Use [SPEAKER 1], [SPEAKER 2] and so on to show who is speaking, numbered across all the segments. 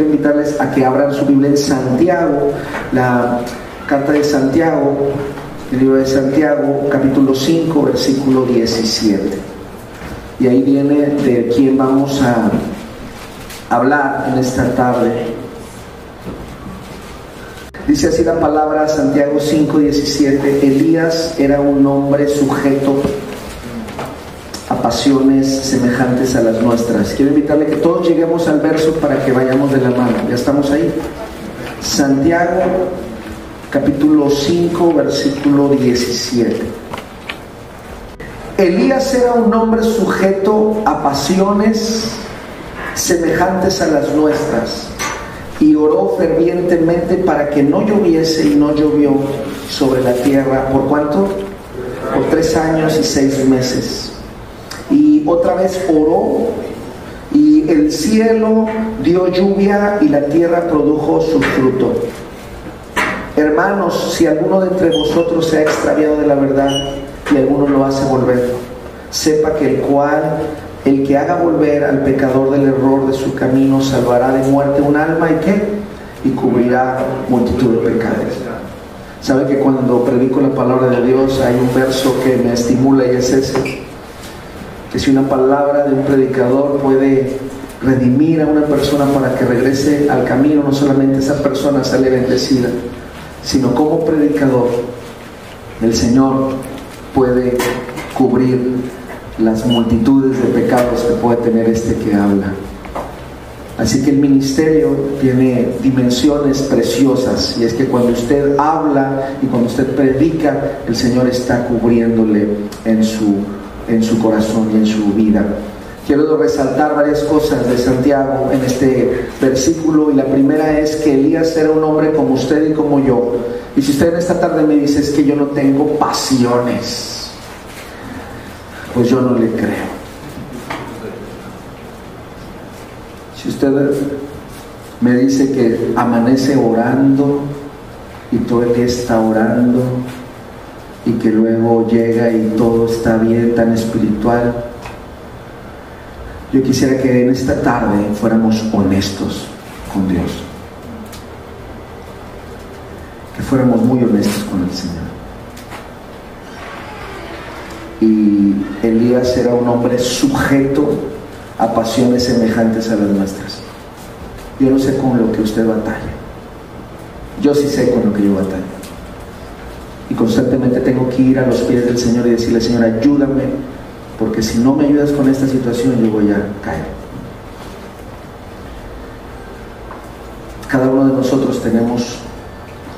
[SPEAKER 1] quiero invitarles a que abran su Biblia en Santiago, la carta de Santiago, el libro de Santiago, capítulo 5, versículo 17. Y ahí viene de quién vamos a hablar en esta tarde. Dice así la palabra Santiago 5:17, Elías era un hombre sujeto pasiones semejantes a las nuestras. Quiero invitarle que todos lleguemos al verso para que vayamos de la mano. ¿Ya estamos ahí? Santiago capítulo 5 versículo 17. Elías era un hombre sujeto a pasiones semejantes a las nuestras y oró fervientemente para que no lloviese y no llovió sobre la tierra. ¿Por cuánto? Por tres años y seis meses. Y otra vez oró y el cielo dio lluvia y la tierra produjo su fruto. Hermanos, si alguno de entre vosotros se ha extraviado de la verdad y alguno lo hace volver, sepa que el cual el que haga volver al pecador del error de su camino salvará de muerte un alma y qué? Y cubrirá multitud de pecados. ¿Sabe que cuando predico la palabra de Dios hay un verso que me estimula y es ese? Que si una palabra de un predicador puede redimir a una persona para que regrese al camino, no solamente esa persona sale bendecida, sino como predicador, el Señor puede cubrir las multitudes de pecados que puede tener este que habla. Así que el ministerio tiene dimensiones preciosas y es que cuando usted habla y cuando usted predica, el Señor está cubriéndole en su, en su corazón y en su vida. Quiero resaltar varias cosas de Santiago en este versículo y la primera es que Elías era un hombre como usted y como yo. Y si usted en esta tarde me dice que yo no tengo pasiones, pues yo no le creo. Si usted me dice que amanece orando y todo el día está orando y que luego llega y todo está bien, tan espiritual, yo quisiera que en esta tarde fuéramos honestos con Dios. Que fuéramos muy honestos con el Señor. y Elías era un hombre sujeto a pasiones semejantes a las nuestras. Yo no sé con lo que usted batalla. Yo sí sé con lo que yo batalla. Y constantemente tengo que ir a los pies del Señor y decirle, Señor, ayúdame, porque si no me ayudas con esta situación, yo voy a caer. Cada uno de nosotros tenemos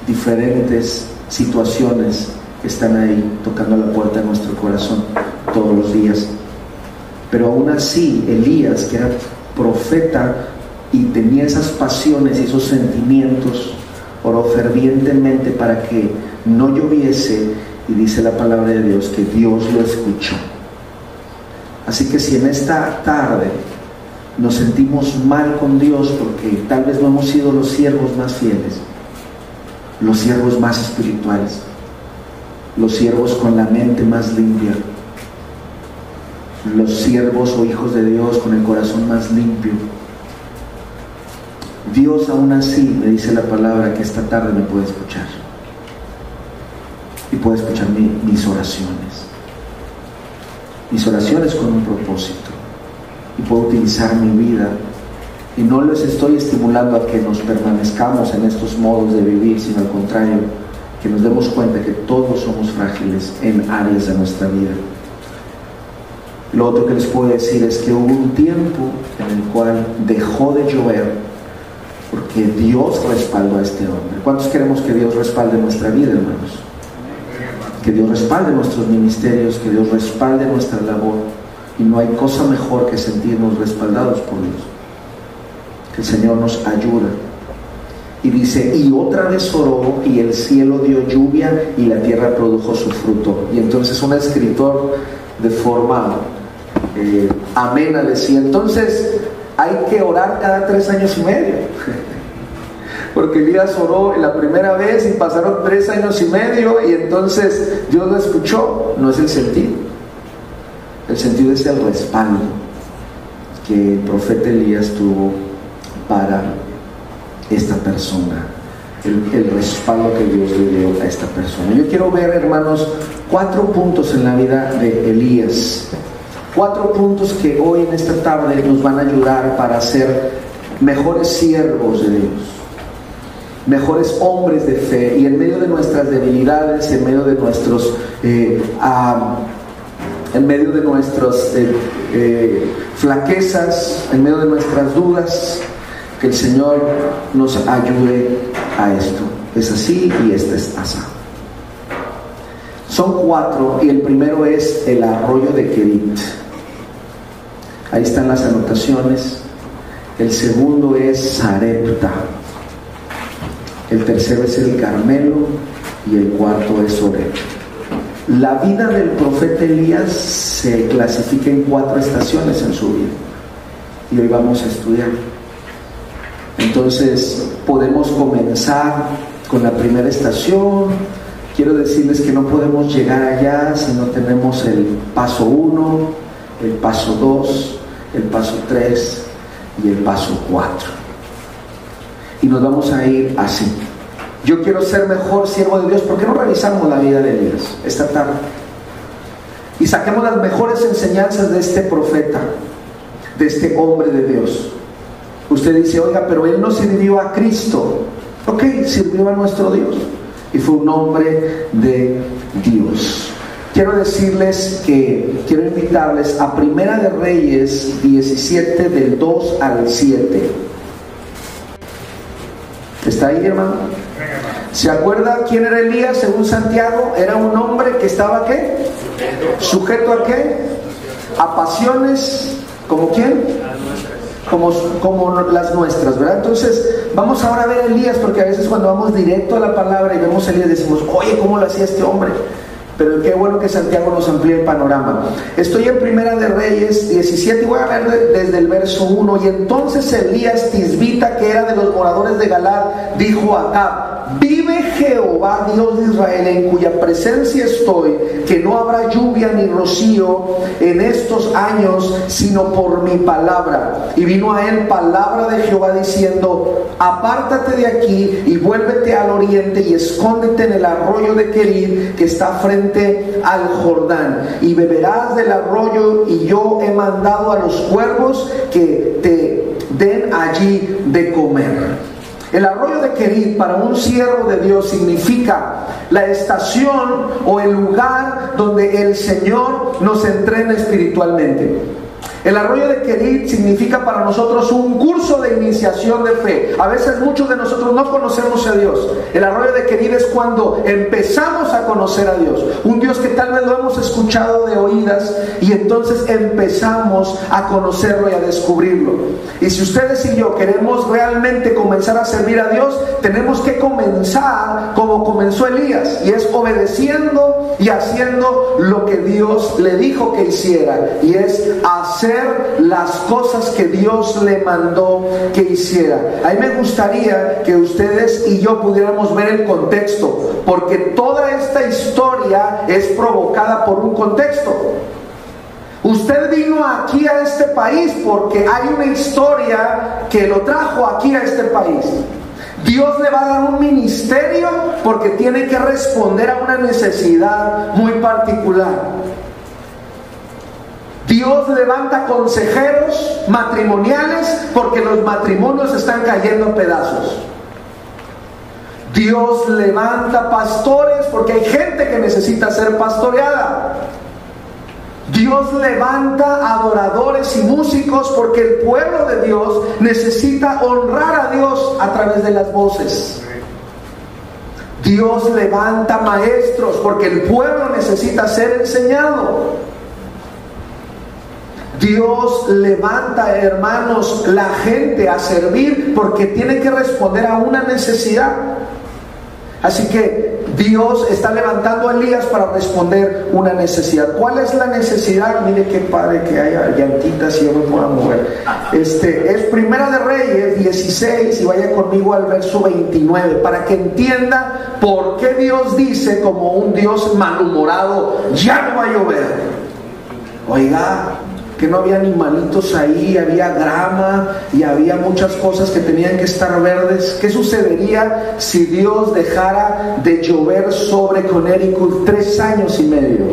[SPEAKER 1] diferentes situaciones que están ahí tocando la puerta de nuestro corazón todos los días. Pero aún así, Elías, que era profeta y tenía esas pasiones y esos sentimientos, oró fervientemente para que no lloviese y dice la palabra de Dios que Dios lo escuchó. Así que si en esta tarde nos sentimos mal con Dios porque tal vez no hemos sido los siervos más fieles, los siervos más espirituales, los siervos con la mente más limpia, los siervos o hijos de Dios con el corazón más limpio. Dios aún así me dice la palabra que esta tarde me puede escuchar y puede escuchar mis oraciones. Mis oraciones con un propósito y puedo utilizar mi vida y no les estoy estimulando a que nos permanezcamos en estos modos de vivir, sino al contrario, que nos demos cuenta que todos somos frágiles en áreas de nuestra vida. Lo otro que les puedo decir es que hubo un tiempo en el cual dejó de llover porque Dios respaldó a este hombre. ¿Cuántos queremos que Dios respalde nuestra vida, hermanos? Que Dios respalde nuestros ministerios, que Dios respalde nuestra labor. Y no hay cosa mejor que sentirnos respaldados por Dios. Que el Señor nos ayuda y dice, y otra vez oró y el cielo dio lluvia y la tierra produjo su fruto. Y entonces un escritor de forma eh, amena decía, entonces hay que orar cada tres años y medio. Porque Elías oró la primera vez y pasaron tres años y medio y entonces Dios lo escuchó. No es el sentido. El sentido es el respaldo que el profeta Elías tuvo para esta persona, el, respaldo que Dios le dio a esta persona. Yo quiero ver, hermanos, cuatro puntos en la vida de Elías. Cuatro puntos que hoy en esta tarde nos van a ayudar para ser mejores siervos de Dios, mejores hombres de fe y en medio de nuestras debilidades, en medio de nuestros, eh, en medio de nuestras eh, eh, flaquezas, en medio de nuestras dudas, que el Señor nos ayude a esto. Es así y este es así. Son cuatro y el primero es el arroyo de Kerit. Ahí están las anotaciones. El segundo es Sarepta. El tercero es el Carmelo y el cuarto es Oreb. La vida del profeta Elías se clasifica en cuatro estaciones en su vida. Y hoy vamos a estudiar. Entonces podemos comenzar con la primera estación. Quiero decirles que no podemos llegar allá si no tenemos el paso 1, el paso 2, el paso 3 y el paso 4. Y nos vamos a ir así. Yo quiero ser mejor siervo de Dios. ¿Por qué no revisamos la vida de Elías esta tarde? Y saquemos las mejores enseñanzas de este profeta, de este hombre de Dios. Usted dice, oiga, pero él no sirvió a Cristo. Ok, sirvió a nuestro Dios. Y fue un hombre de Dios. Quiero decirles que quiero invitarles a Primera de Reyes 17 del 2 al 7. ¿Está ahí, hermano? ¿Se acuerda quién era Elías según Santiago? Era un hombre que estaba qué? Sujeto a qué? A pasiones, ¿como quién? Como, como las nuestras, ¿verdad? Entonces, vamos ahora a ver a Elías, porque a veces cuando vamos directo a la palabra y vemos a Elías decimos, oye, ¿cómo lo hacía este hombre? Pero qué bueno que Santiago nos amplíe el panorama. Estoy en Primera de Reyes 17 y voy a ver desde el verso 1. Y entonces Elías Tisbita, que era de los moradores de Galad, dijo a Acab, vive Jehová Dios de Israel, en cuya presencia estoy, que no habrá lluvia ni rocío en estos años, sino por mi palabra. Y vino a él palabra de Jehová diciendo, apártate de aquí y vuélvete al oriente y escóndete en el arroyo de Querid que está frente al Jordán y beberás del arroyo y yo he mandado a los cuervos que te den allí de comer. El arroyo de Querid para un siervo de Dios significa la estación o el lugar donde el Señor nos entrena espiritualmente. El arroyo de Kerit significa para nosotros un curso de iniciación de fe. A veces muchos de nosotros no conocemos a Dios. El arroyo de Kerit es cuando empezamos a conocer a Dios. Un Dios que tal vez lo hemos escuchado de oídas y entonces empezamos a conocerlo y a descubrirlo. Y si ustedes y yo queremos realmente comenzar a servir a Dios, tenemos que comenzar como comenzó Elías y es obedeciendo y haciendo lo que Dios le dijo que hiciera y es hacer las cosas que Dios le mandó que hiciera. A mí me gustaría que ustedes y yo pudiéramos ver el contexto, porque toda esta historia es provocada por un contexto. Usted vino aquí a este país porque hay una historia que lo trajo aquí a este país. Dios le va a dar un ministerio porque tiene que responder a una necesidad muy particular. Dios levanta consejeros matrimoniales porque los matrimonios están cayendo en pedazos. Dios levanta pastores porque hay gente que necesita ser pastoreada. Dios levanta adoradores y músicos porque el pueblo de Dios necesita honrar a Dios a través de las voces. Dios levanta maestros porque el pueblo necesita ser enseñado. Dios levanta, hermanos, la gente a servir porque tiene que responder a una necesidad. Así que Dios está levantando a Elías para responder una necesidad. ¿Cuál es la necesidad? Mire qué padre que haya llantitas y yo me pueda mover. Este es Primera de Reyes 16 y vaya conmigo al verso 29 para que entienda por qué Dios dice como un Dios malhumorado, ya no va a llover. Oiga, que no había animalitos ahí, había grama y había muchas cosas que tenían que estar verdes. ¿Qué sucedería si Dios dejara de llover sobre Connecticut tres años y medio?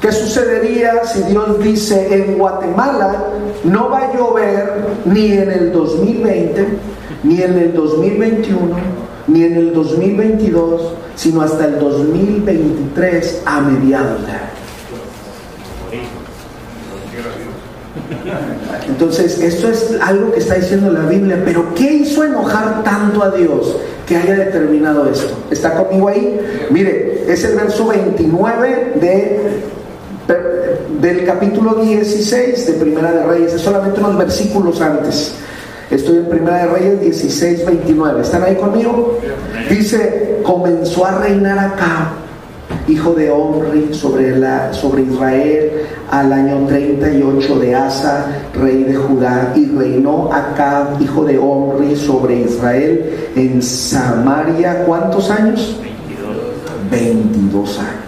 [SPEAKER 1] ¿Qué sucedería si Dios dice en Guatemala no va a llover ni en el 2020, ni en el 2021, ni en el 2022, sino hasta el 2023 a mediados de año? Entonces, esto es algo que está diciendo la Biblia, pero ¿qué hizo enojar tanto a Dios que haya determinado esto? ¿Está conmigo ahí? Mire, es el verso 29 de, del capítulo 16 de Primera de Reyes, es solamente unos versículos antes. Estoy en Primera de Reyes 16, 29. ¿Están ahí conmigo? Dice, comenzó a reinar acá hijo de Omri, sobre, la, sobre Israel al año 38 de Asa, rey de Judá, y reinó Acab, hijo de Omri, sobre Israel en Samaria, ¿cuántos años? 22. 22 años.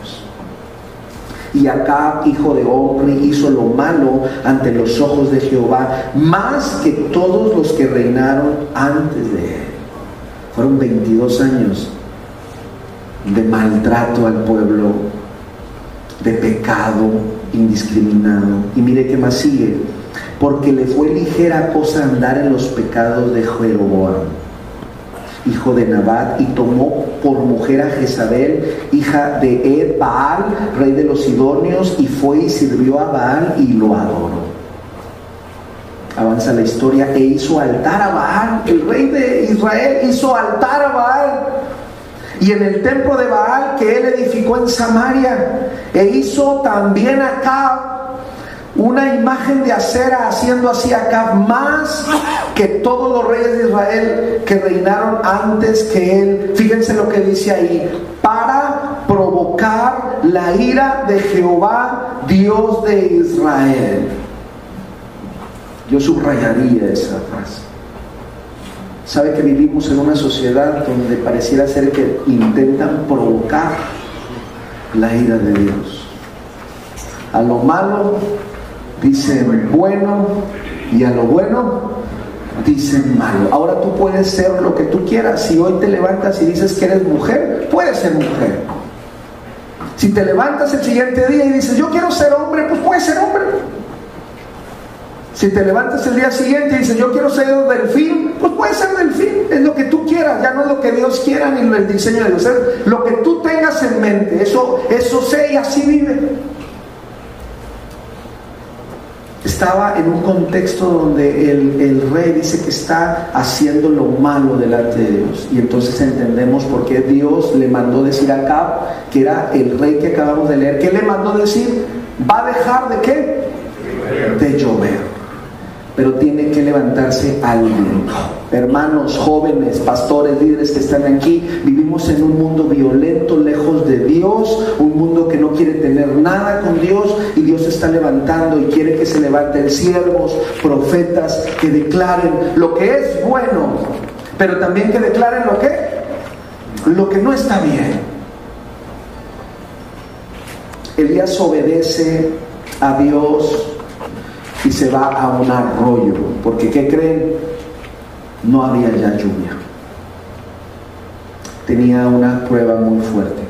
[SPEAKER 1] Y Acab, hijo de Omri, hizo lo malo ante los ojos de Jehová, más que todos los que reinaron antes de él. Fueron 22 años de maltrato al pueblo, de pecado indiscriminado. Y mire qué más sigue, porque le fue ligera cosa andar en los pecados de Jeroboam, hijo de Nabat, y tomó por mujer a Jezabel, hija de Ed Baal, rey de los Sidonios, y fue y sirvió a Baal y lo adoró. Avanza la historia e hizo altar a Baal, el rey de Israel hizo altar a Baal y en el templo de Baal que él edificó en Samaria, e hizo también acá una imagen de acera, haciendo así acá más que todos los reyes de Israel que reinaron antes que él. Fíjense lo que dice ahí, para provocar la ira de Jehová, Dios de Israel. Yo subrayaría esa frase. Sabe que vivimos en una sociedad donde pareciera ser que intentan provocar la ira de Dios. A lo malo dicen bueno y a lo bueno dicen malo. Ahora tú puedes ser lo que tú quieras. Si hoy te levantas y dices que eres mujer, puedes ser mujer. Si te levantas el siguiente día y dices yo quiero ser hombre, pues puedes ser hombre. Si te levantas el día siguiente y dices, yo quiero ser delfín, pues puede ser delfín, es lo que tú quieras, ya no es lo que Dios quiera ni el diseño de Dios, lo que tú tengas en mente, eso, eso sé y así vive. Estaba en un contexto donde el, rey dice que está haciendo lo malo delante de Dios. Y entonces entendemos por qué Dios le mandó decir a Acab, que era el rey que acabamos de leer, ¿qué le mandó decir? Va a dejar de qué? De llover pero tiene que levantarse alguien. Hermanos, jóvenes, pastores, líderes que están aquí, vivimos en un mundo violento, lejos de Dios, un mundo que no quiere tener nada con Dios y Dios está levantando y quiere que se levanten siervos, profetas, que declaren lo que es bueno, pero también que declaren lo que lo que no está bien. Elías obedece a Dios y se va a un arroyo, porque ¿qué creen? No había ya lluvia. Tenía una prueba muy fuerte.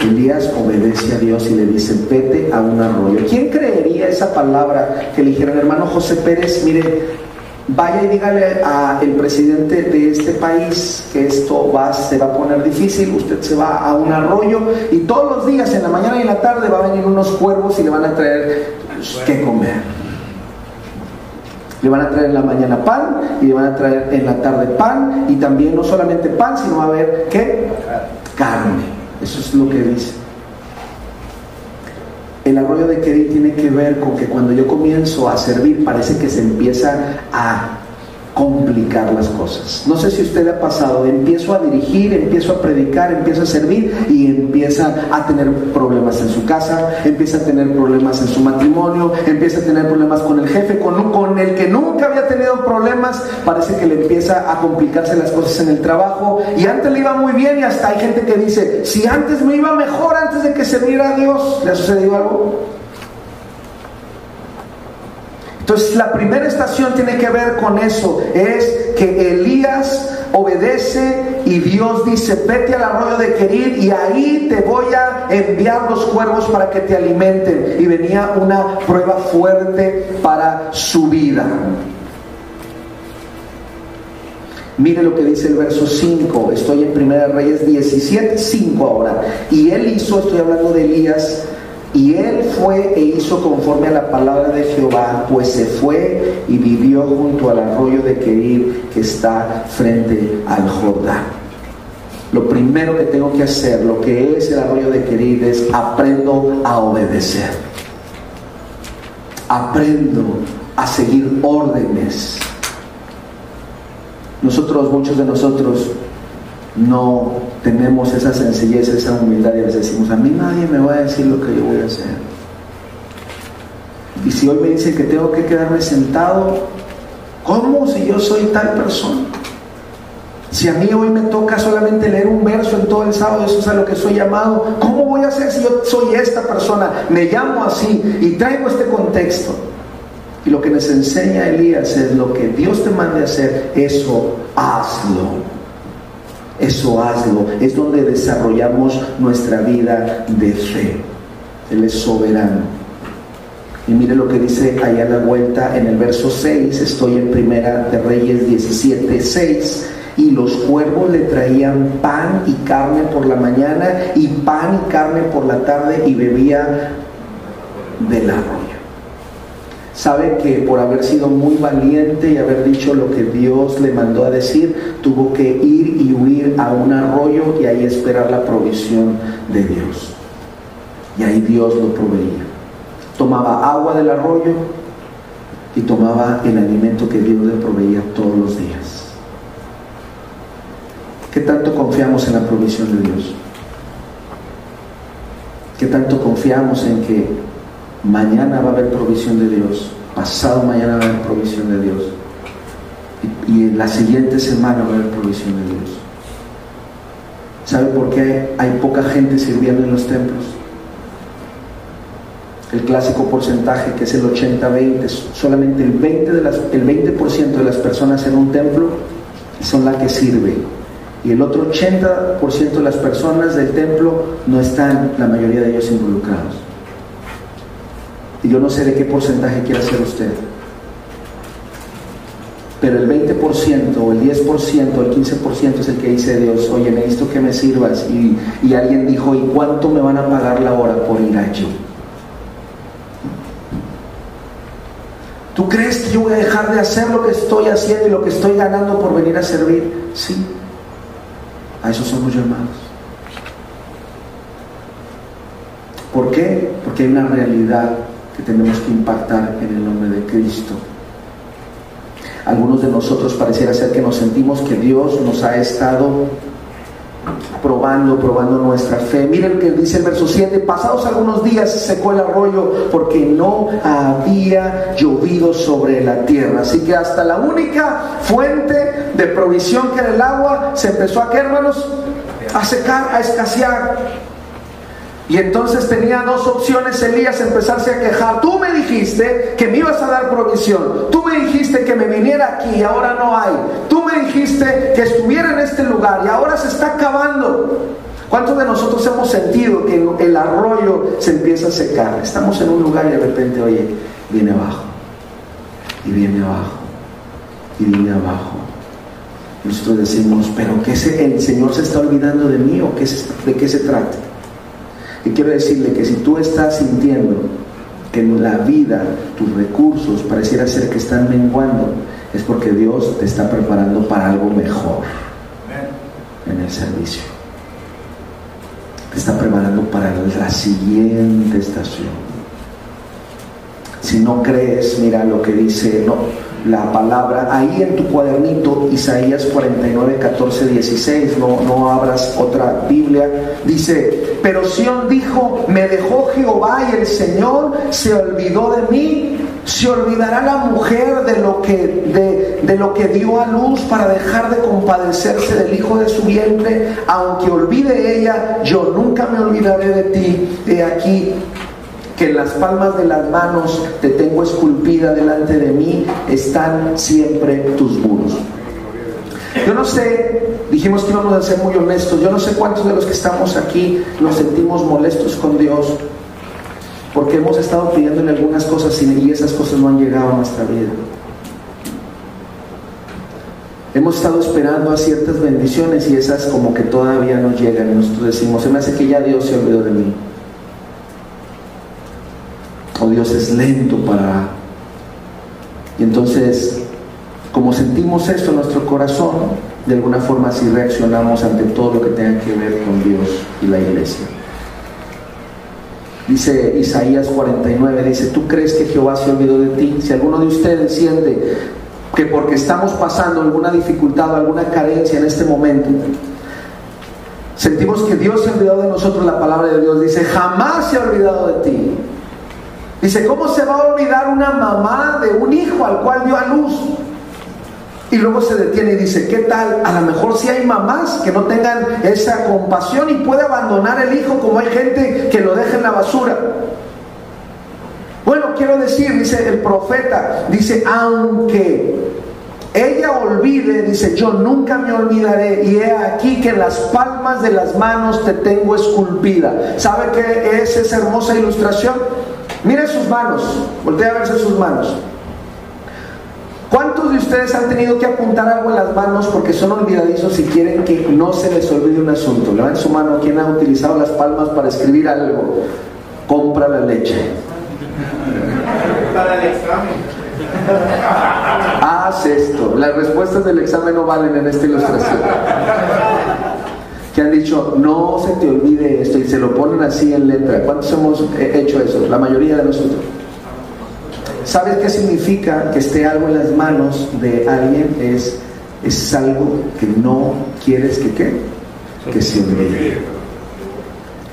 [SPEAKER 1] Elías obedece a Dios y le dice, vete a un arroyo. ¿Quién creería esa palabra que le dijeron, hermano José Pérez, mire, vaya y dígale al presidente de este país que esto va, se va a poner difícil, usted se va a un arroyo y todos los días, en la mañana y en la tarde, va a venir unos cuervos y le van a traer que comer. Le van a traer en la mañana pan y le van a traer en la tarde pan y también no solamente pan, sino va a haber ¿qué? Carne. Eso es lo que dice. El arroyo de Kedí tiene que ver con que cuando yo comienzo a servir parece que se empieza a complicar las cosas. No sé si usted le ha pasado, empiezo a dirigir, empiezo a predicar, empiezo a servir y empieza a tener problemas en su casa, empieza a tener problemas en su matrimonio, empieza a tener problemas con el jefe, con, con el que nunca había tenido problemas, parece que le empieza a complicarse las cosas en el trabajo y antes le iba muy bien y hasta hay gente que dice, si antes me iba mejor antes de que serviera a Dios, ¿le ha sucedido algo? Entonces la primera estación tiene que ver con eso, es que Elías obedece y Dios dice, vete al arroyo de Querir y ahí te voy a enviar los cuervos para que te alimenten. Y venía una prueba fuerte para su vida. Mire lo que dice el verso 5, estoy en Primera Reyes 17, 5 ahora. Y él hizo, estoy hablando de Elías, y él fue e hizo conforme a la palabra de Jehová, pues se fue y vivió junto al arroyo de Querir que está frente al Jordán. Lo primero que tengo que hacer, lo que es el arroyo de Querir, es aprendo a obedecer. Aprendo a seguir órdenes. Nosotros, muchos de nosotros, no tenemos esa sencillez, esa humildad y a decimos, a mí nadie me va a decir lo que yo voy a hacer. Y si hoy me dicen que tengo que quedarme sentado, ¿cómo si yo soy tal persona? Si a mí hoy me toca solamente leer un verso en todo el sábado, eso es a lo que soy llamado, ¿cómo voy a hacer si yo soy esta persona? Me llamo así y traigo este contexto. Y lo que nos enseña Elías es lo que Dios te mande hacer, eso hazlo. Eso hazlo. Es donde desarrollamos nuestra vida de fe. Él es soberano. Y mire lo que dice allá a la vuelta en el verso 6. Estoy en Primera de Reyes 17, 6. Y los cuervos le traían pan y carne por la mañana y pan y carne por la tarde y bebía del agua sabe que por haber sido muy valiente y haber dicho lo que Dios le mandó a decir, tuvo que ir y huir a un arroyo y ahí esperar la provisión de Dios. Y ahí Dios lo proveía. Tomaba agua del arroyo y tomaba el alimento que Dios le proveía todos los días. ¿Qué tanto confiamos en la provisión de Dios? ¿Qué tanto confiamos en que Mañana va a haber provisión de Dios. Pasado mañana va a haber provisión de Dios. Y, en la siguiente semana va a haber provisión de Dios. ¿Sabe por qué hay poca gente sirviendo en los templos? El clásico porcentaje que es el 80-20, solamente el 20%, de las, el 20 de las personas en un templo son las que sirven. Y el otro 80% de las personas del templo no están, la mayoría de ellos, involucrados. Y yo no sé de qué porcentaje quiere hacer usted. Pero el 20% o el 10% o el 15% es el que dice Dios, oye, necesito que me sirvas. Y, y alguien dijo, ¿y cuánto me van a pagar la hora por ir allí? ¿Tú crees que yo voy a dejar de hacer lo que estoy haciendo y lo que estoy ganando por venir a servir? Sí. A eso somos llamados. ¿Por qué? Porque hay una realidad que tenemos que impactar en el nombre de Cristo. Algunos de nosotros pareciera ser que nos sentimos que Dios nos ha estado probando, probando nuestra fe. Miren que dice el verso 7, pasados algunos días se secó el arroyo porque no había llovido sobre la tierra. Así que hasta la única fuente de provisión que era el agua se empezó a, ¿qué hermanos? A secar, a escasear. Y entonces tenía dos opciones Elías empezarse a quejar. Tú me dijiste que me ibas a dar provisión. Tú me dijiste que me viniera aquí y ahora no hay. Tú me dijiste que estuviera en este lugar y ahora se está acabando. ¿Cuántos de nosotros hemos sentido que el arroyo se empieza a secar? Estamos en un lugar y de repente, oye, viene abajo. Y viene abajo. Y viene abajo. Nosotros decimos, pero ¿qué se, el Señor se está olvidando de mí o qué de qué se trata? Y quiero decirle que si tú estás sintiendo que en la vida tus recursos pareciera ser que están menguando, es porque Dios te está preparando para algo mejor en el servicio. Te está preparando para la siguiente estación. Si no crees, mira lo que dice, no, la palabra. Ahí en tu cuadernito, Isaías 49, 14, 16, no, no abras otra Biblia. Dice, pero Sión dijo, me dejó Jehová y el Señor se olvidó de mí. Se olvidará la mujer de lo que, de, de lo que dio a luz para dejar de compadecerse del hijo de su vientre. Aunque olvide ella, yo nunca me olvidaré de ti. De aquí que en las palmas de las manos te tengo esculpida delante de mí, están siempre tus muros. Yo no sé, dijimos que íbamos a ser muy honestos, yo no sé cuántos de los que estamos aquí nos sentimos molestos con Dios, porque hemos estado pidiéndole algunas cosas y esas cosas no han llegado a nuestra vida. Hemos estado esperando a ciertas bendiciones y esas como que todavía no llegan y nosotros decimos, se me hace que ya Dios se olvidó de mí Dios es lento para... Y entonces, como sentimos esto en nuestro corazón, de alguna forma así reaccionamos ante todo lo que tenga que ver con Dios y la iglesia. Dice Isaías 49, dice, ¿tú crees que Jehová se olvidó de ti? Si alguno de ustedes siente que porque estamos pasando alguna dificultad o alguna carencia en este momento, sentimos que Dios se ha olvidado de nosotros, la palabra de Dios dice, jamás se ha olvidado de ti. Dice, ¿cómo se va a olvidar una mamá de un hijo al cual dio a luz? Y luego se detiene y dice, ¿qué tal? A lo mejor si hay mamás que no tengan esa compasión y puede abandonar el hijo como hay gente que lo deja en la basura. Bueno, quiero decir, dice el profeta, dice, aunque ella olvide, dice, yo nunca me olvidaré y he aquí que en las palmas de las manos te tengo esculpida. ¿Sabe qué es esa hermosa ilustración? Mire sus manos, voltea a verse sus manos. ¿Cuántos de ustedes han tenido que apuntar algo en las manos porque son olvidadizos y quieren que no se les olvide un asunto? Levanten su mano, ¿quién ha utilizado las palmas para escribir algo? Compra la leche. Para el examen. Haz esto. Las respuestas del examen no valen en esta ilustración que han dicho, no se te olvide esto, y se lo ponen así en letra. ¿Cuántos hemos hecho eso? La mayoría de nosotros. ¿Sabes qué significa que esté algo en las manos de alguien? Es, es algo que no quieres que qué? Que se olvide.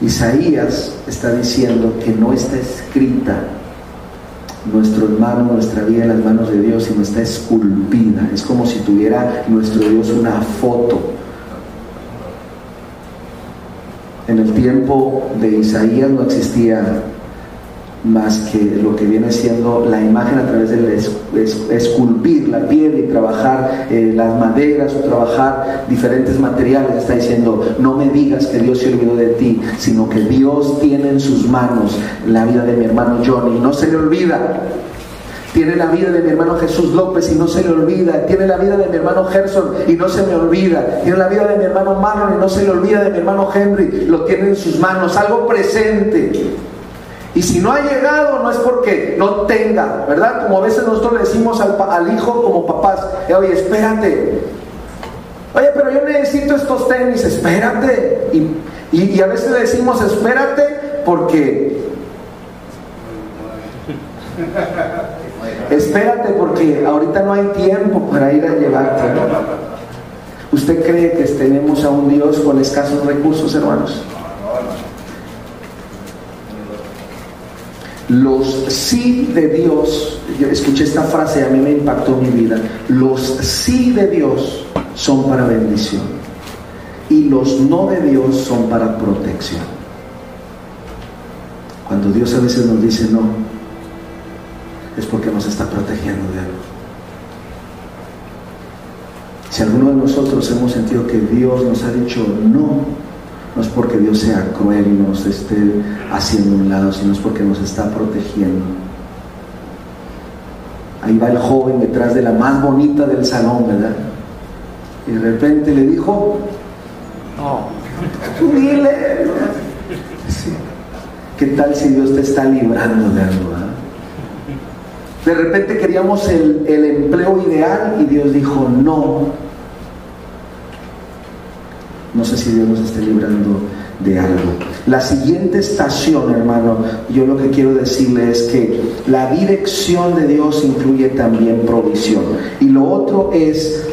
[SPEAKER 1] Isaías está diciendo que no está escrita nuestro hermano, nuestra vida en las manos de Dios, sino está esculpida. Es como si tuviera nuestro Dios una foto En el tiempo de Isaías no existía más que lo que viene siendo la imagen a través de esculpir la piel y trabajar eh, las maderas o trabajar diferentes materiales. Está diciendo, no me digas que Dios se olvidó de ti, sino que Dios tiene en sus manos la vida de mi hermano Johnny. No se le olvida. Tiene la vida de mi hermano Jesús López y no se le olvida. Tiene la vida de mi hermano Gerson y no se me olvida. Tiene la vida de mi hermano Marlon y no se le olvida de mi hermano Henry. Lo tiene en sus manos, algo presente. Y si no ha llegado, no es porque no tenga, ¿verdad? Como a veces nosotros le decimos al, hijo como papás, eh, oye, espérate. Oye, pero yo necesito estos tenis, espérate. y a veces le decimos, espérate, porque Espérate porque ahorita no hay tiempo para ir a llevarte. ¿Usted cree que tenemos a un Dios con escasos recursos, hermanos? Los sí de Dios, yo escuché esta frase y a mí me impactó mi vida. Los sí de Dios son para bendición y los no de Dios son para protección. Cuando Dios a veces nos dice no, es porque nos está protegiendo de algo. Si alguno de nosotros hemos sentido que Dios nos ha dicho no, no es porque Dios sea cruel y nos esté haciendo un lado, sino es porque nos está protegiendo. Ahí va el joven detrás de la más bonita del salón, ¿verdad? Y de repente le dijo, no, tú dile. ¿Qué tal si Dios te está librando de algo? De repente queríamos el, empleo ideal y Dios dijo no. No sé si Dios nos esté librando de algo. La siguiente estación, hermano, yo lo que quiero decirle es que la dirección de Dios incluye también provisión. Y lo otro es,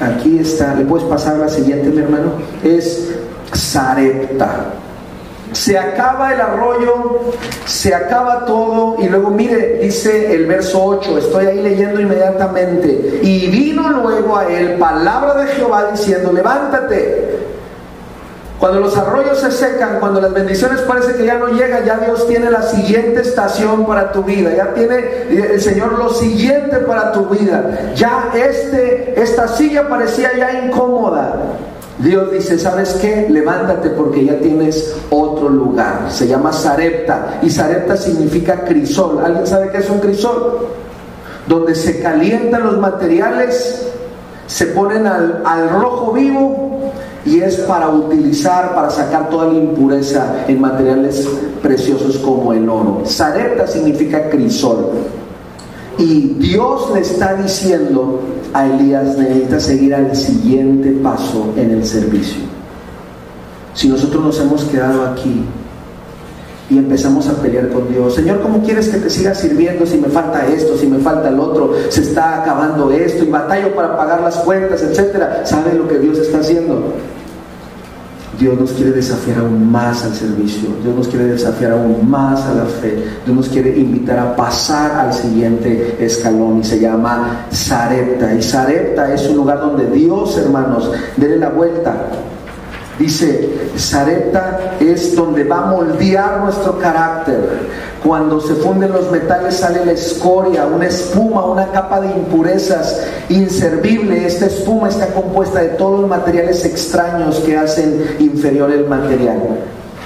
[SPEAKER 1] aquí está, ¿le puedes pasar la siguiente, mi hermano? Es Sarepta. Se acaba el arroyo, se acaba todo y luego mire, dice el verso 8, estoy ahí leyendo inmediatamente. Y vino luego a él palabra de Jehová diciendo, levántate. Cuando los arroyos se secan, cuando las bendiciones parece que ya no llegan, ya Dios tiene la siguiente estación para tu vida, ya tiene el Señor lo siguiente para tu vida. Ya este, esta silla parecía ya incómoda. Dios dice, ¿sabes qué? Levántate porque ya tienes otro lugar. Se llama Sarepta. Y Sarepta significa crisol. ¿Alguien sabe qué es un crisol? Donde se calientan los materiales, se ponen al, al rojo vivo y es para utilizar, para sacar toda la impureza en materiales preciosos como el oro. Sarepta significa crisol. Y Dios le está diciendo a Elías, necesita seguir al siguiente paso en el servicio. Si nosotros nos hemos quedado aquí y empezamos a pelear con Dios, Señor, ¿cómo quieres que te siga sirviendo si me falta esto, si me falta el otro, se está acabando esto y batallo para pagar las cuentas, etcétera? ¿Sabe lo que Dios está haciendo? Dios nos quiere desafiar aún más al servicio, Dios nos quiere desafiar aún más a la fe, Dios nos quiere invitar a pasar al siguiente escalón y se llama Sarepta. Y Sarepta es un lugar donde Dios, hermanos, dele la vuelta. Dice, Sarepta es donde va a moldear nuestro carácter. Cuando se funden los metales sale la escoria, una espuma, una capa de impurezas inservible. Esta espuma está compuesta de todos los materiales extraños que hacen inferior el material.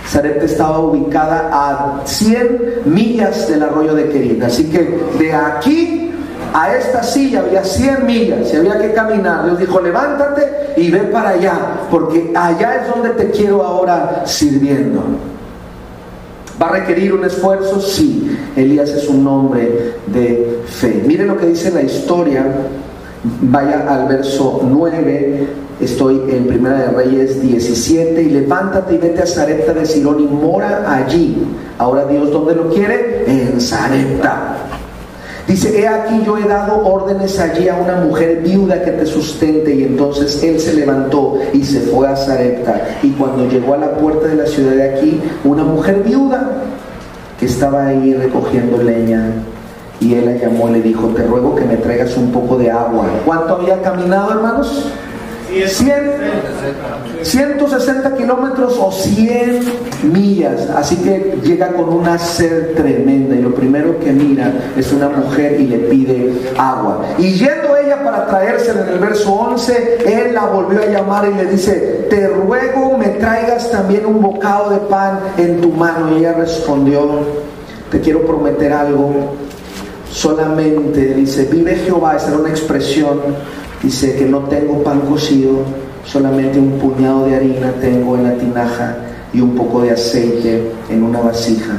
[SPEAKER 1] Sarepta estaba ubicada a 100 millas del arroyo de Querida. Así que de aquí a esta silla había 100 millas y había que caminar. Dios dijo, levántate y ve para allá, porque allá es donde te quiero ahora sirviendo. ¿Va a requerir un esfuerzo? Sí. Elías es un hombre de fe. Mire lo que dice la historia. Vaya al verso 9. Estoy en Primera de Reyes 17. Y levántate y vete a Zarepta de Sirón y mora allí. Ahora Dios, ¿dónde lo quiere? En Zarepta. Dice, he aquí yo he dado órdenes allí a una mujer viuda que te sustente. Y entonces él se levantó y se fue a Zarepta. Y cuando llegó a la puerta de la ciudad de aquí, una mujer viuda que estaba ahí recogiendo leña. Y él la llamó y le dijo, te ruego que me traigas un poco de agua. ¿Cuánto había caminado, hermanos? 160 kilómetros o 100 millas. Así que llega con una sed tremenda y lo primero que mira es una mujer y le pide agua. Y yendo ella para traérsela en el verso 11, él la volvió a llamar y le dice, te ruego me traigas también un bocado de pan en tu mano. Y ella respondió, te quiero prometer algo. Solamente dice, vive Jehová, esa era una expresión Dice que no tengo pan cocido, solamente un puñado de harina tengo en la tinaja y un poco de aceite en una vasija.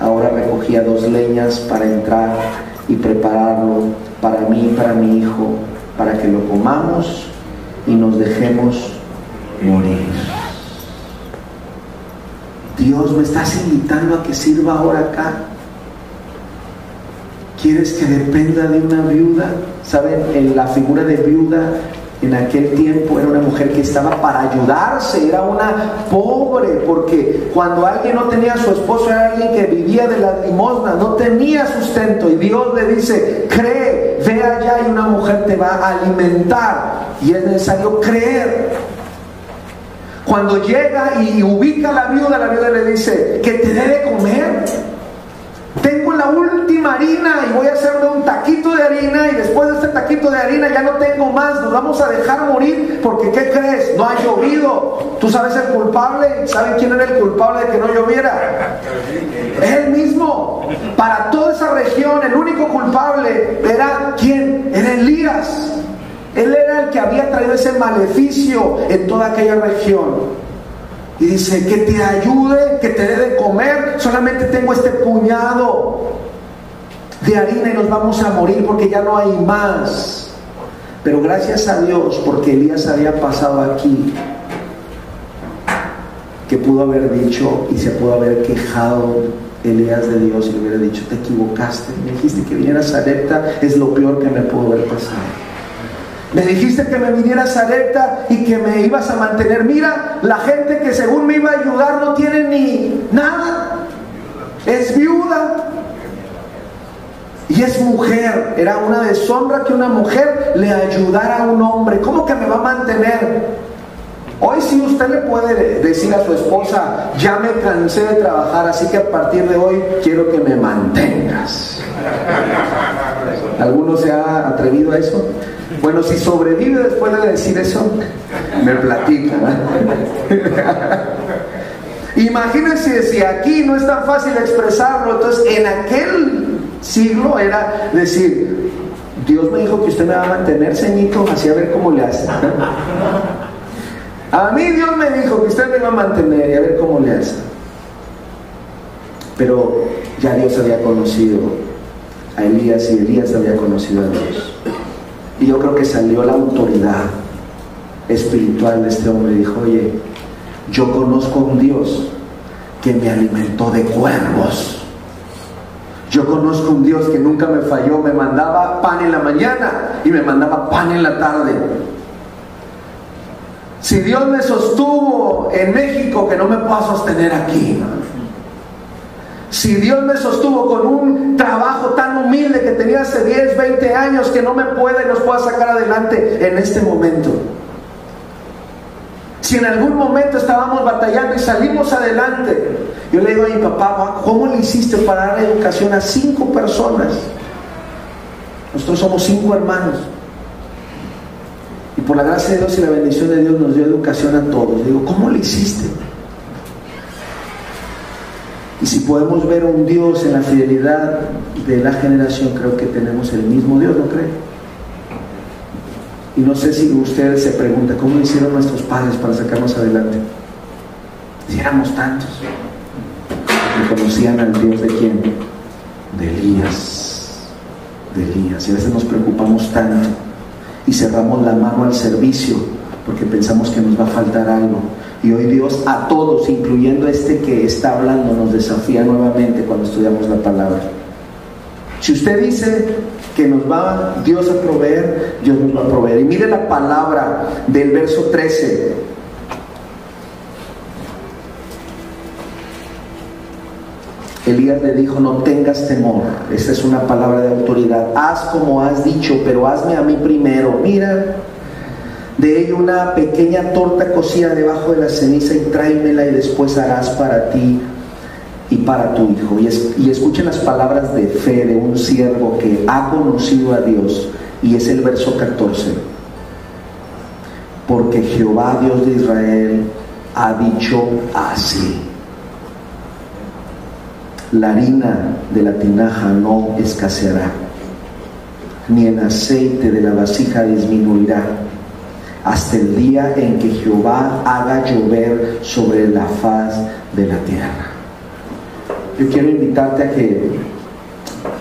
[SPEAKER 1] Ahora recogía dos leñas para entrar y prepararlo para mí y para mi hijo, para que lo comamos y nos dejemos morir. Dios, me estás invitando a que sirva ahora acá. ¿Quieres que dependa de una viuda? ¿Saben? En la figura de viuda en aquel tiempo era una mujer que estaba para ayudarse, era una pobre, porque cuando alguien no tenía a su esposo era alguien que vivía de la limosna, no tenía sustento y Dios le dice, cree, ve allá y una mujer te va a alimentar y es necesario creer. Cuando llega y ubica a la viuda, la viuda le dice, que te debe comer. Harina y voy a hacerme un taquito de harina y después de este taquito de harina ya no tengo más, nos vamos a dejar morir porque ¿qué crees? No ha llovido. ¿Tú sabes el culpable? ¿Saben quién era el culpable de que no lloviera? Él mismo. Para toda esa región el único culpable era quién? Era Elías. Él era el que había traído ese maleficio en toda aquella región. Y dice, que te ayude, que te dé de comer. Solamente tengo este puñado de harina y nos vamos a morir porque ya no hay más. Pero gracias a Dios porque Elías había pasado aquí. que pudo haber dicho y se pudo haber quejado Elías de Dios y le hubiera dicho, te equivocaste, me dijiste que viniera a Sarepta, es lo peor que me pudo haber pasado. Me dijiste que me viniera a Sarepta y que me ibas a mantener. Mira, la gente que según me iba a ayudar no tiene ni nada. Es viuda. Y es mujer. Era una deshonra que una mujer le ayudara a un hombre. ¿Cómo que me va a mantener? Hoy sí usted le puede decir a su esposa, ya me cansé de trabajar, así que a partir de hoy quiero que me mantengas. ¿Alguno se ha atrevido a eso? Bueno, si sobrevive después de decir eso, me platica. Imagínense si aquí no es tan fácil expresarlo, entonces en aquel siglo era decir, Dios me dijo que usted me va a mantener, ceñito, así a ver cómo le hace. A mí Dios me dijo que usted me va a mantener y a ver cómo le hace. Pero ya Dios había conocido a Elías y Elías había conocido a Dios. Y yo creo que salió la autoridad espiritual de este hombre y dijo, oye, yo conozco a un Dios que me alimentó de cuervos. Yo conozco un Dios que nunca me falló, me mandaba pan en la mañana y me mandaba pan en la tarde. Si Dios me sostuvo en México, que no me pueda sostener aquí. Si Dios me sostuvo con un trabajo tan humilde que tenía hace 10, 20 años, que no me puede y nos pueda sacar adelante en este momento. Si en algún momento estábamos batallando y salimos adelante, yo le digo a mi papá, ¿cómo le hiciste para dar educación a cinco personas? Nosotros somos cinco hermanos. Y por la gracia de Dios y la bendición de Dios nos dio educación a todos. Digo, ¿cómo lo hiciste? Y si podemos ver un Dios en la fidelidad de la generación, creo que tenemos el mismo Dios, ¿no cree? Y no sé si usted se pregunta, ¿cómo hicieron nuestros padres para sacarnos adelante? Si éramos tantos. Y conocían al Dios de quién? De Elías. De Elías. Y a veces nos preocupamos tanto y cerramos la mano al servicio porque pensamos que nos va a faltar algo. Y hoy Dios a todos, incluyendo este que está hablando, nos desafía nuevamente cuando estudiamos la palabra. Si usted dice que nos va Dios a proveer, Dios nos va a proveer. Y mire la palabra del verso 13. Elías le dijo, no tengas temor. Esta es una palabra de autoridad. Haz como has dicho, pero hazme a mí primero. Mira, de ello una pequeña torta cocida debajo de la ceniza y tráemela y después harás para ti y para tu hijo. Y, y escuchen las palabras de fe de un siervo que ha conocido a Dios. Y es el verso 14. Porque Jehová, Dios de Israel, ha dicho así la harina de la tinaja no escaseará, ni el aceite de la vasija disminuirá, hasta el día en que Jehová haga llover sobre la faz de la tierra. Yo quiero invitarte a que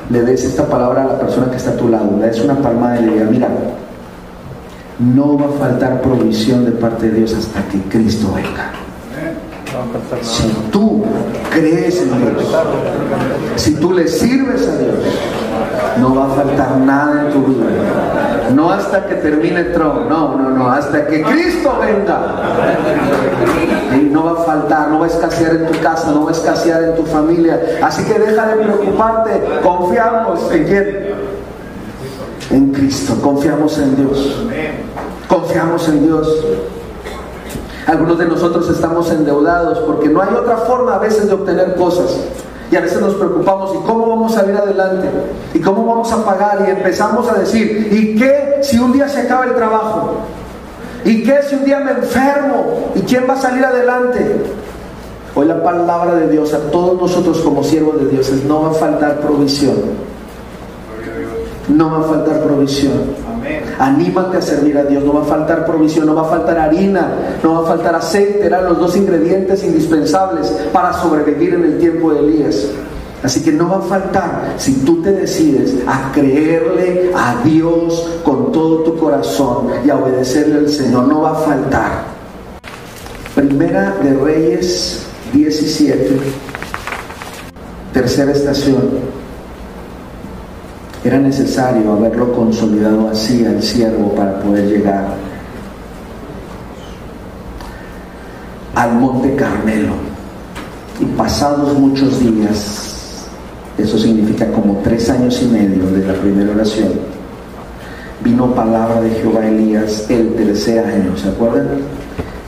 [SPEAKER 1] le des esta palabra a la persona que está a tu lado, le des una palmada y le diga, mira, no va a faltar provisión de parte de Dios hasta que Cristo venga. Si tú crees en Dios, si tú le sirves a Dios, no va a faltar nada en tu vida. No hasta que termine Trump, no, no, no, hasta que Cristo venga. Y no va a faltar, no va a escasear en tu casa, no va a escasear en tu familia. Así que deja de preocuparte, confiamos en quién. En Cristo, confiamos en Dios. Confiamos en Dios. Algunos de nosotros estamos endeudados porque no hay otra forma a veces de obtener cosas. Y a veces nos preocupamos, ¿y cómo vamos a salir adelante? ¿Y cómo vamos a pagar? Y empezamos a decir, ¿y qué si un día se acaba el trabajo? ¿Y qué si un día me enfermo? ¿Y quién va a salir adelante? Hoy la palabra de Dios a todos nosotros como siervos de Dios es, no va a faltar provisión. No va a faltar provisión. Anímate a servir a Dios. No va a faltar provisión, no va a faltar harina, no va a faltar aceite. Eran los dos ingredientes indispensables para sobrevivir en el tiempo de Elías. Así que no va a faltar si tú te decides a creerle a Dios con todo tu corazón y a obedecerle al Señor. No va a faltar. Primera de Reyes 17, tercera estación. Era necesario haberlo consolidado así al siervo para poder llegar al monte Carmelo. Y pasados muchos días, eso significa como tres años y medio de la primera oración, vino palabra de Jehová Elías el tercer año, ¿se acuerdan?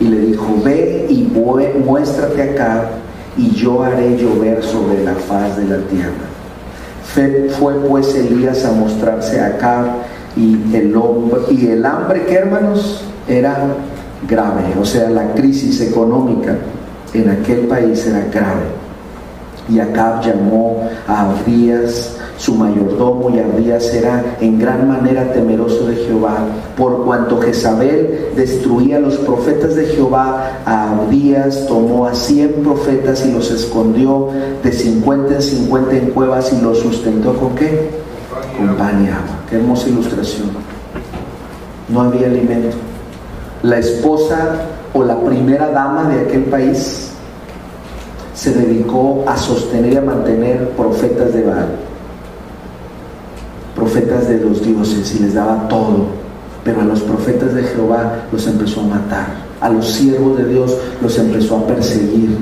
[SPEAKER 1] y le dijo, ve y muéstrate acá y yo haré llover sobre la faz de la tierra. Fue pues Elías a mostrarse y el, y el hambre que hermanos era grave, o sea, la crisis económica en aquel país era grave. Y Acab llamó a Abdías su mayordomo y Abdías era en gran manera temeroso de Jehová, por cuanto Jezabel destruía a los profetas de Jehová, a Abdías tomó a cien profetas y los escondió de cincuenta en cincuenta en cuevas y los sustentó con qué? Con pan y agua. Qué hermosa ilustración. No había alimento. La esposa o la primera dama de aquel país se dedicó a sostener y a mantener profetas de Baal profetas de los dioses y les daba todo, pero a los profetas de Jehová los empezó a matar, a los siervos de Dios los empezó a perseguir.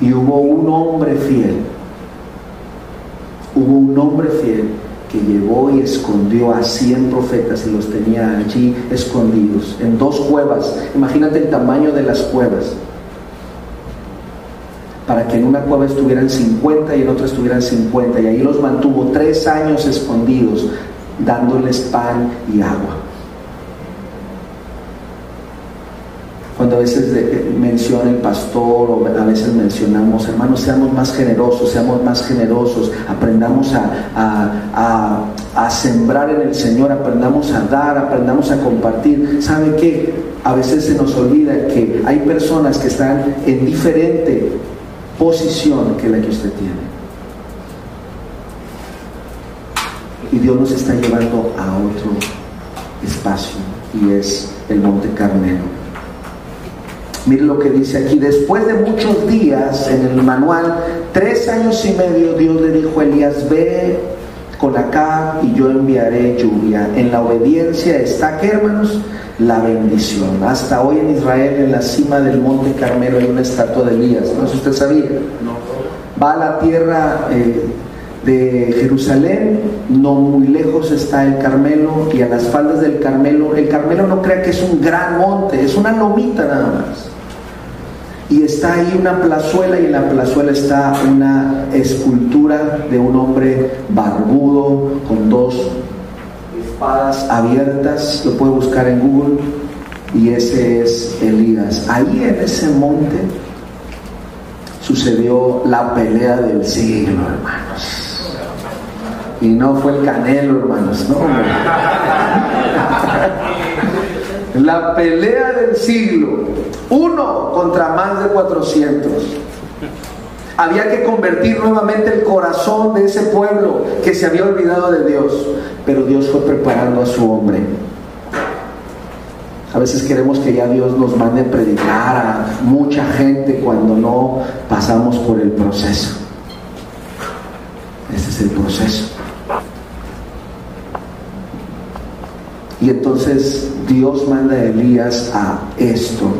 [SPEAKER 1] Y hubo un hombre fiel, hubo un hombre fiel que llevó y escondió a 100 profetas y los tenía allí escondidos en dos cuevas. Imagínate el tamaño de las cuevas para que en una cueva estuvieran 50 y en otra estuvieran 50. Y ahí los mantuvo tres años escondidos, dándoles pan y agua. Cuando a veces menciona el pastor o a veces mencionamos, hermanos, seamos más generosos, seamos más generosos, aprendamos a, a sembrar en el Señor, aprendamos a dar, aprendamos a compartir. ¿Sabe qué? A veces se nos olvida que hay personas que están en diferente posición que la que usted tiene. Y Dios nos está llevando a otro espacio y es el Monte Carmelo. Mire lo que dice aquí, después de muchos días en el manual, tres años y medio, Dios le dijo a Elías, ve con acá y yo enviaré lluvia. En la obediencia está, ¿qué hermanos? la bendición. Hasta hoy en Israel, en la cima del monte Carmelo, hay una estatua de Elías. No sé si usted sabía. Va a la tierra eh, de Jerusalén, no muy lejos está el Carmelo, y a las faldas del Carmelo, el Carmelo no crea que es un gran monte, es una lomita nada más. Y está ahí una plazuela y en la plazuela está una escultura de un hombre barbudo con dos abiertas, lo puede buscar en Google, y ese es Elías. Ahí en ese monte sucedió la pelea del siglo, hermanos. Y no fue el canelo, hermanos, no. La pelea del siglo. Uno contra más de 400. Había que convertir nuevamente el corazón de ese pueblo que se había olvidado de Dios. Pero Dios fue preparando a su hombre. A veces queremos que ya Dios nos mande predicar a mucha gente cuando no pasamos por el proceso. Ese es el proceso. Y entonces Dios manda a Elías a esto.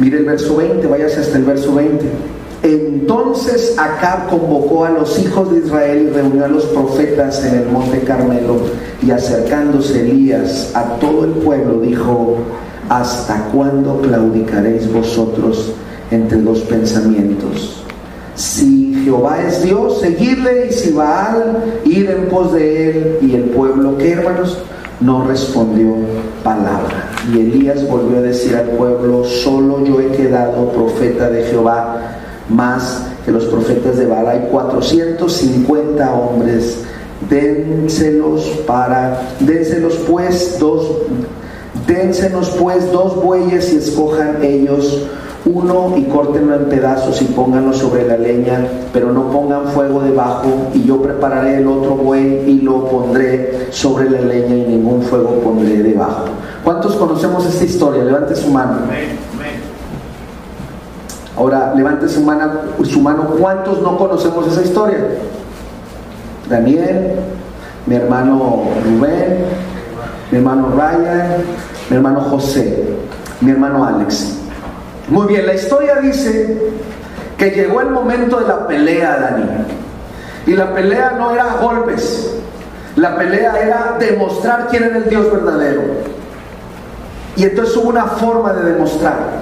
[SPEAKER 1] Mire el verso 20, váyase hasta el verso 20. Entonces Acab convocó a los hijos de Israel y reunió a los profetas en el monte Carmelo y acercándose Elías a todo el pueblo dijo, ¿hasta cuándo claudicaréis vosotros entre dos pensamientos? Si Jehová es Dios, seguidle y si Baal, ir en pos de él y el pueblo, ¿qué hermanos? No respondió palabra. Y Elías volvió a decir al pueblo, solo yo he quedado profeta de Jehová, más que los profetas de Baal. Hay 450 hombres, dénselos para, dénselos pues dos, dénsenos pues dos bueyes y escojan ellos uno y córtenlo en pedazos y pónganlo sobre la leña, pero no pongan fuego debajo, y yo prepararé el otro buey y lo pondré sobre la leña y ningún fuego pondré debajo. ¿Cuántos conocemos esta historia? Levante su mano. Ahora, levante su mano, su mano. ¿Cuántos no conocemos esa historia? Daniel, mi hermano Rubén, mi hermano Ryan, mi hermano José, mi hermano Alex. Muy bien, la historia dice que llegó el momento de la pelea, Dani. Y la pelea no era golpes, la pelea era demostrar quién era el Dios verdadero. Y entonces hubo una forma de demostrar.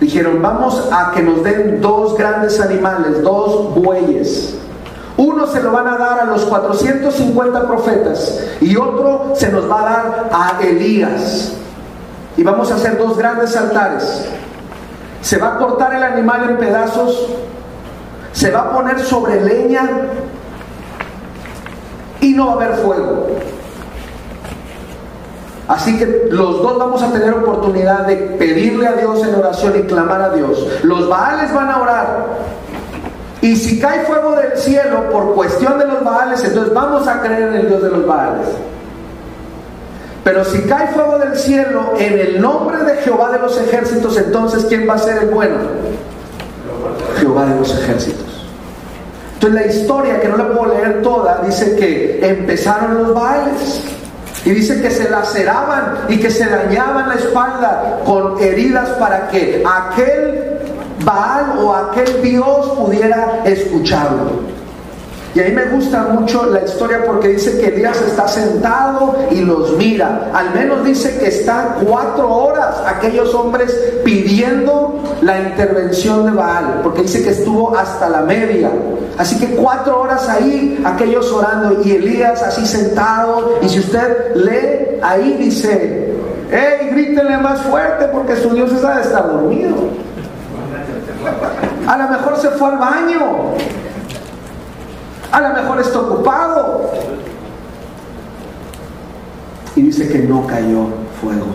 [SPEAKER 1] Dijeron, vamos a que nos den dos grandes animales, dos bueyes. Uno se lo van a dar a los 450 profetas y otro se nos va a dar a Elías. Y vamos a hacer dos grandes altares. Se va a cortar el animal en pedazos, se va a poner sobre leña y no va a haber fuego. Así que los dos vamos a tener oportunidad de pedirle a Dios en oración y clamar a Dios. Los Baales van a orar. Y si cae fuego del cielo por cuestión de los Baales, entonces vamos a creer en el Dios de los Baales. Pero si cae fuego del cielo en el nombre de Jehová de los ejércitos, entonces ¿quién va a ser el bueno? Jehová de los ejércitos. Entonces la historia, que no la puedo leer toda, dice que empezaron los baales. Y dice que se laceraban y que se dañaban la espalda con heridas para que aquel Baal o aquel Dios pudiera escucharlo. Y a mí me gusta mucho la historia porque dice que Elías está sentado y los mira. Al menos dice que están cuatro horas aquellos hombres pidiendo la intervención de Baal, porque dice que estuvo hasta la media. Así que cuatro horas ahí, aquellos orando y Elías así sentado. Y si usted lee, ahí dice, ¡Ey, grítenle más fuerte porque su Dios está dormido! A lo mejor se fue al baño. A lo mejor está ocupado. Y dice que no cayó fuego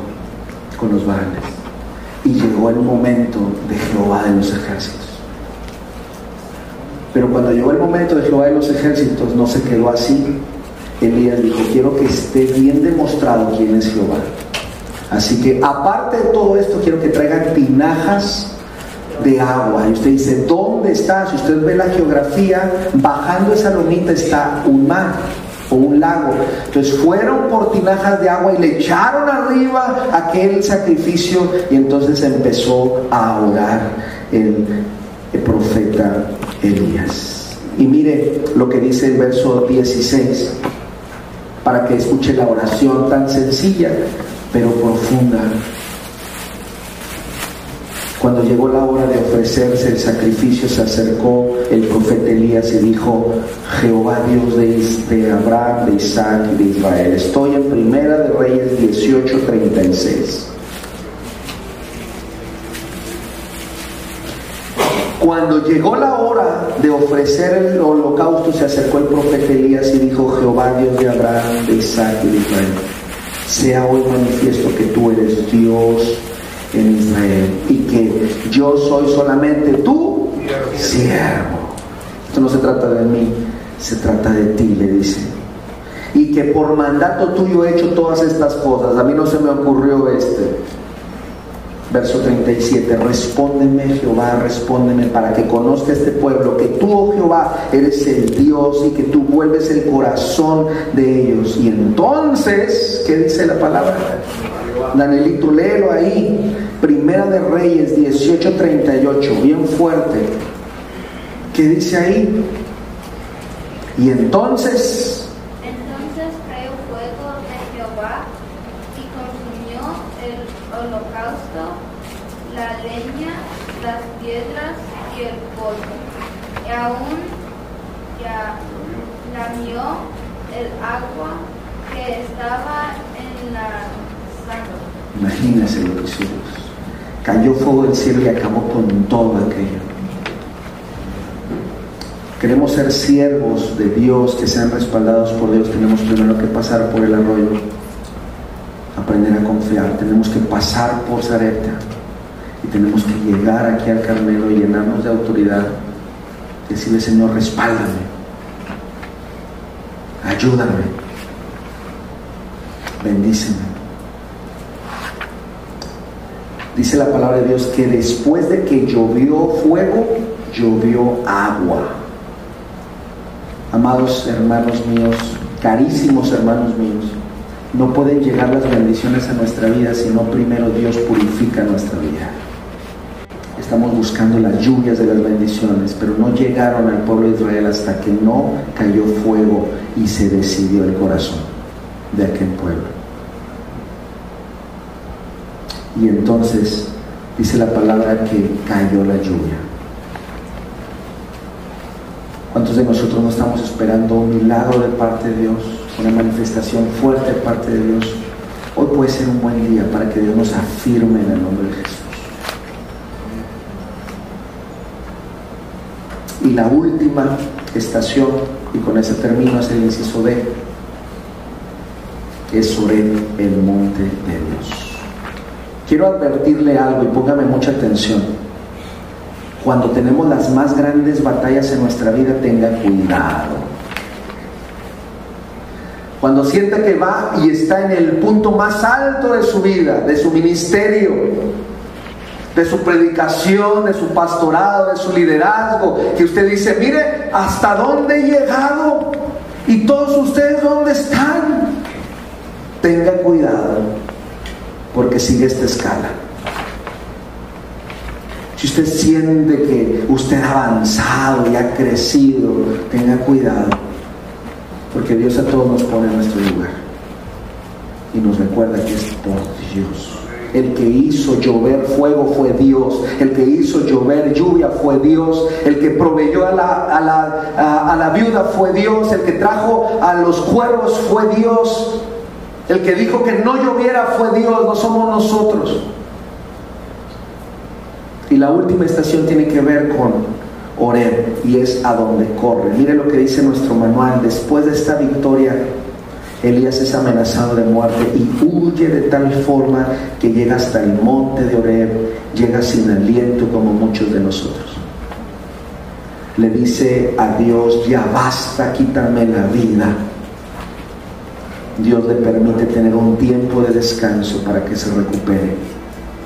[SPEAKER 1] con los baales. Y llegó el momento de Jehová de los ejércitos. Pero cuando llegó el momento de Jehová de los ejércitos, no se quedó así. Elías dijo, quiero que esté bien demostrado quién es Jehová. Así que aparte de todo esto, quiero que traigan tinajas de agua. Y usted dice, ¿dónde está? Si usted ve la geografía, bajando esa lomita está un mar o un lago. Entonces fueron por tinajas de agua y le echaron arriba aquel sacrificio y entonces empezó a orar el, el profeta Elías. Y mire lo que dice el verso 16, para que escuche la oración tan sencilla pero profunda cuando llegó la hora de ofrecerse el sacrificio, se acercó el profeta Elías y dijo, Jehová Dios de, Abraham, de Isaac y de Israel. Estoy en Primera de Reyes 18:36. Cuando llegó la hora de ofrecer el holocausto, se acercó el profeta Elías y dijo, Jehová Dios de Abraham, de Isaac y de Israel, sea hoy manifiesto que tú eres Dios en Israel y que yo soy solamente tu siervo. Esto no se trata de mí, se trata de ti, le dice. Y que por mandato tuyo he hecho todas estas cosas. A mí no se me ocurrió este. Verso 37, respóndeme Jehová, respóndeme para que conozca este pueblo, que tú, oh Jehová, eres el Dios y que tú vuelves el corazón de ellos. Y entonces, ¿qué dice la palabra? Danielito, léelo ahí. Primera de Reyes 18:38, bien fuerte. ¿Qué dice ahí? Y entonces...
[SPEAKER 2] Entonces creó fuego de Jehová y consumió el holocausto, la leña, las piedras y el polvo. Y aún ya lamió el agua que estaba en la sangre.
[SPEAKER 1] Imagínense lo que hicimos. Cayó fuego del cielo y acabó con todo aquello. Queremos ser siervos de Dios, que sean respaldados por Dios. Tenemos primero que pasar por el arroyo, aprender a confiar. Tenemos que pasar por Zareta y tenemos que llegar aquí al Carmelo y llenarnos de autoridad, decirle, Señor, respáldame, ayúdame, bendíceme. Dice la palabra de Dios que después de que llovió fuego, llovió agua. Amados hermanos míos, carísimos hermanos míos, no pueden llegar las bendiciones a nuestra vida si no primero Dios purifica nuestra vida. Estamos buscando las lluvias de las bendiciones, pero no llegaron al pueblo de Israel hasta que no cayó fuego y se decidió el corazón de aquel pueblo. Y entonces dice la palabra que cayó la lluvia. ¿Cuántos de nosotros no estamos esperando un milagro de parte de Dios, una manifestación fuerte de parte de Dios? Hoy puede ser un buen día para que Dios nos afirme en el nombre de Jesús. Y la última estación, y con ese termino es el inciso D, es sobre el monte de Dios. Quiero advertirle algo y póngame mucha atención. Cuando tenemos las más grandes batallas en nuestra vida, tenga cuidado. Cuando sienta que va y está en el punto más alto de su vida, de su ministerio, de su predicación, de su pastorado, de su liderazgo, que usted dice, mire, hasta dónde he llegado y todos ustedes dónde están. Tenga cuidado porque sigue esta escala. Si usted siente que usted ha avanzado y ha crecido, tenga cuidado, porque Dios a todos nos pone en nuestro lugar y nos recuerda que es por Dios. El que hizo llover fuego fue Dios. El que hizo llover lluvia fue Dios. El que proveyó a la, a la, a la viuda fue Dios. El que trajo a los cuervos fue Dios. El que dijo que no lloviera fue Dios, no somos nosotros. Y la última estación tiene que ver con Oreb y es a donde corre. Mire lo que dice nuestro manual. Después de esta victoria, Elías es amenazado de muerte y huye de tal forma que llega hasta el monte de Oreb, llega sin aliento como muchos de nosotros. Le dice a Dios, ya basta, quítame la vida Dios le permite tener un tiempo de descanso para que se recupere.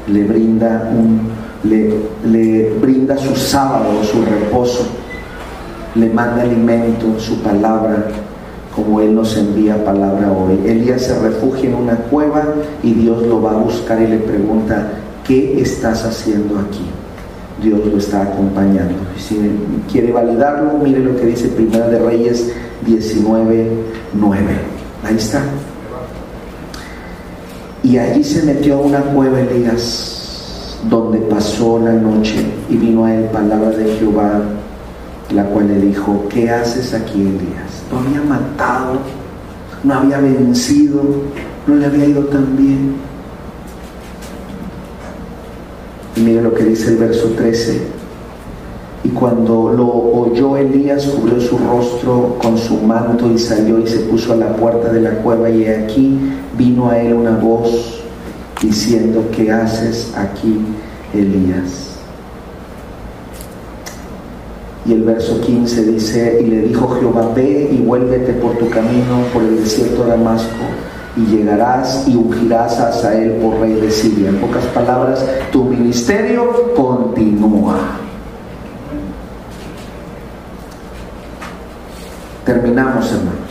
[SPEAKER 1] Le brinda, un, le, brinda su sábado, su reposo. Le manda alimento, su palabra, como Él nos envía palabra hoy. Elías se refugia en una cueva y Dios lo va a buscar y le pregunta, ¿qué estás haciendo aquí? Dios lo está acompañando. Si quiere validarlo, mire lo que dice Primera de Reyes 19, 9. Ahí está. Y allí se metió a una cueva Elías, donde pasó la noche y vino a él palabra de Jehová, la cual le dijo, ¿qué haces aquí Elías? No había matado, no había vencido, no le había ido tan bien. Y mire lo que dice el verso 13 y cuando lo oyó Elías, cubrió su rostro con su manto y salió y se puso a la puerta de la cueva. Y aquí vino a él una voz diciendo, ¿qué haces aquí, Elías? Y el verso 15 dice, y le dijo Jehová, ve y vuélvete por tu camino por el desierto de Damasco, y llegarás y ungirás a él por rey de Siria. En pocas palabras, tu ministerio continúa. Terminamos, hermanos.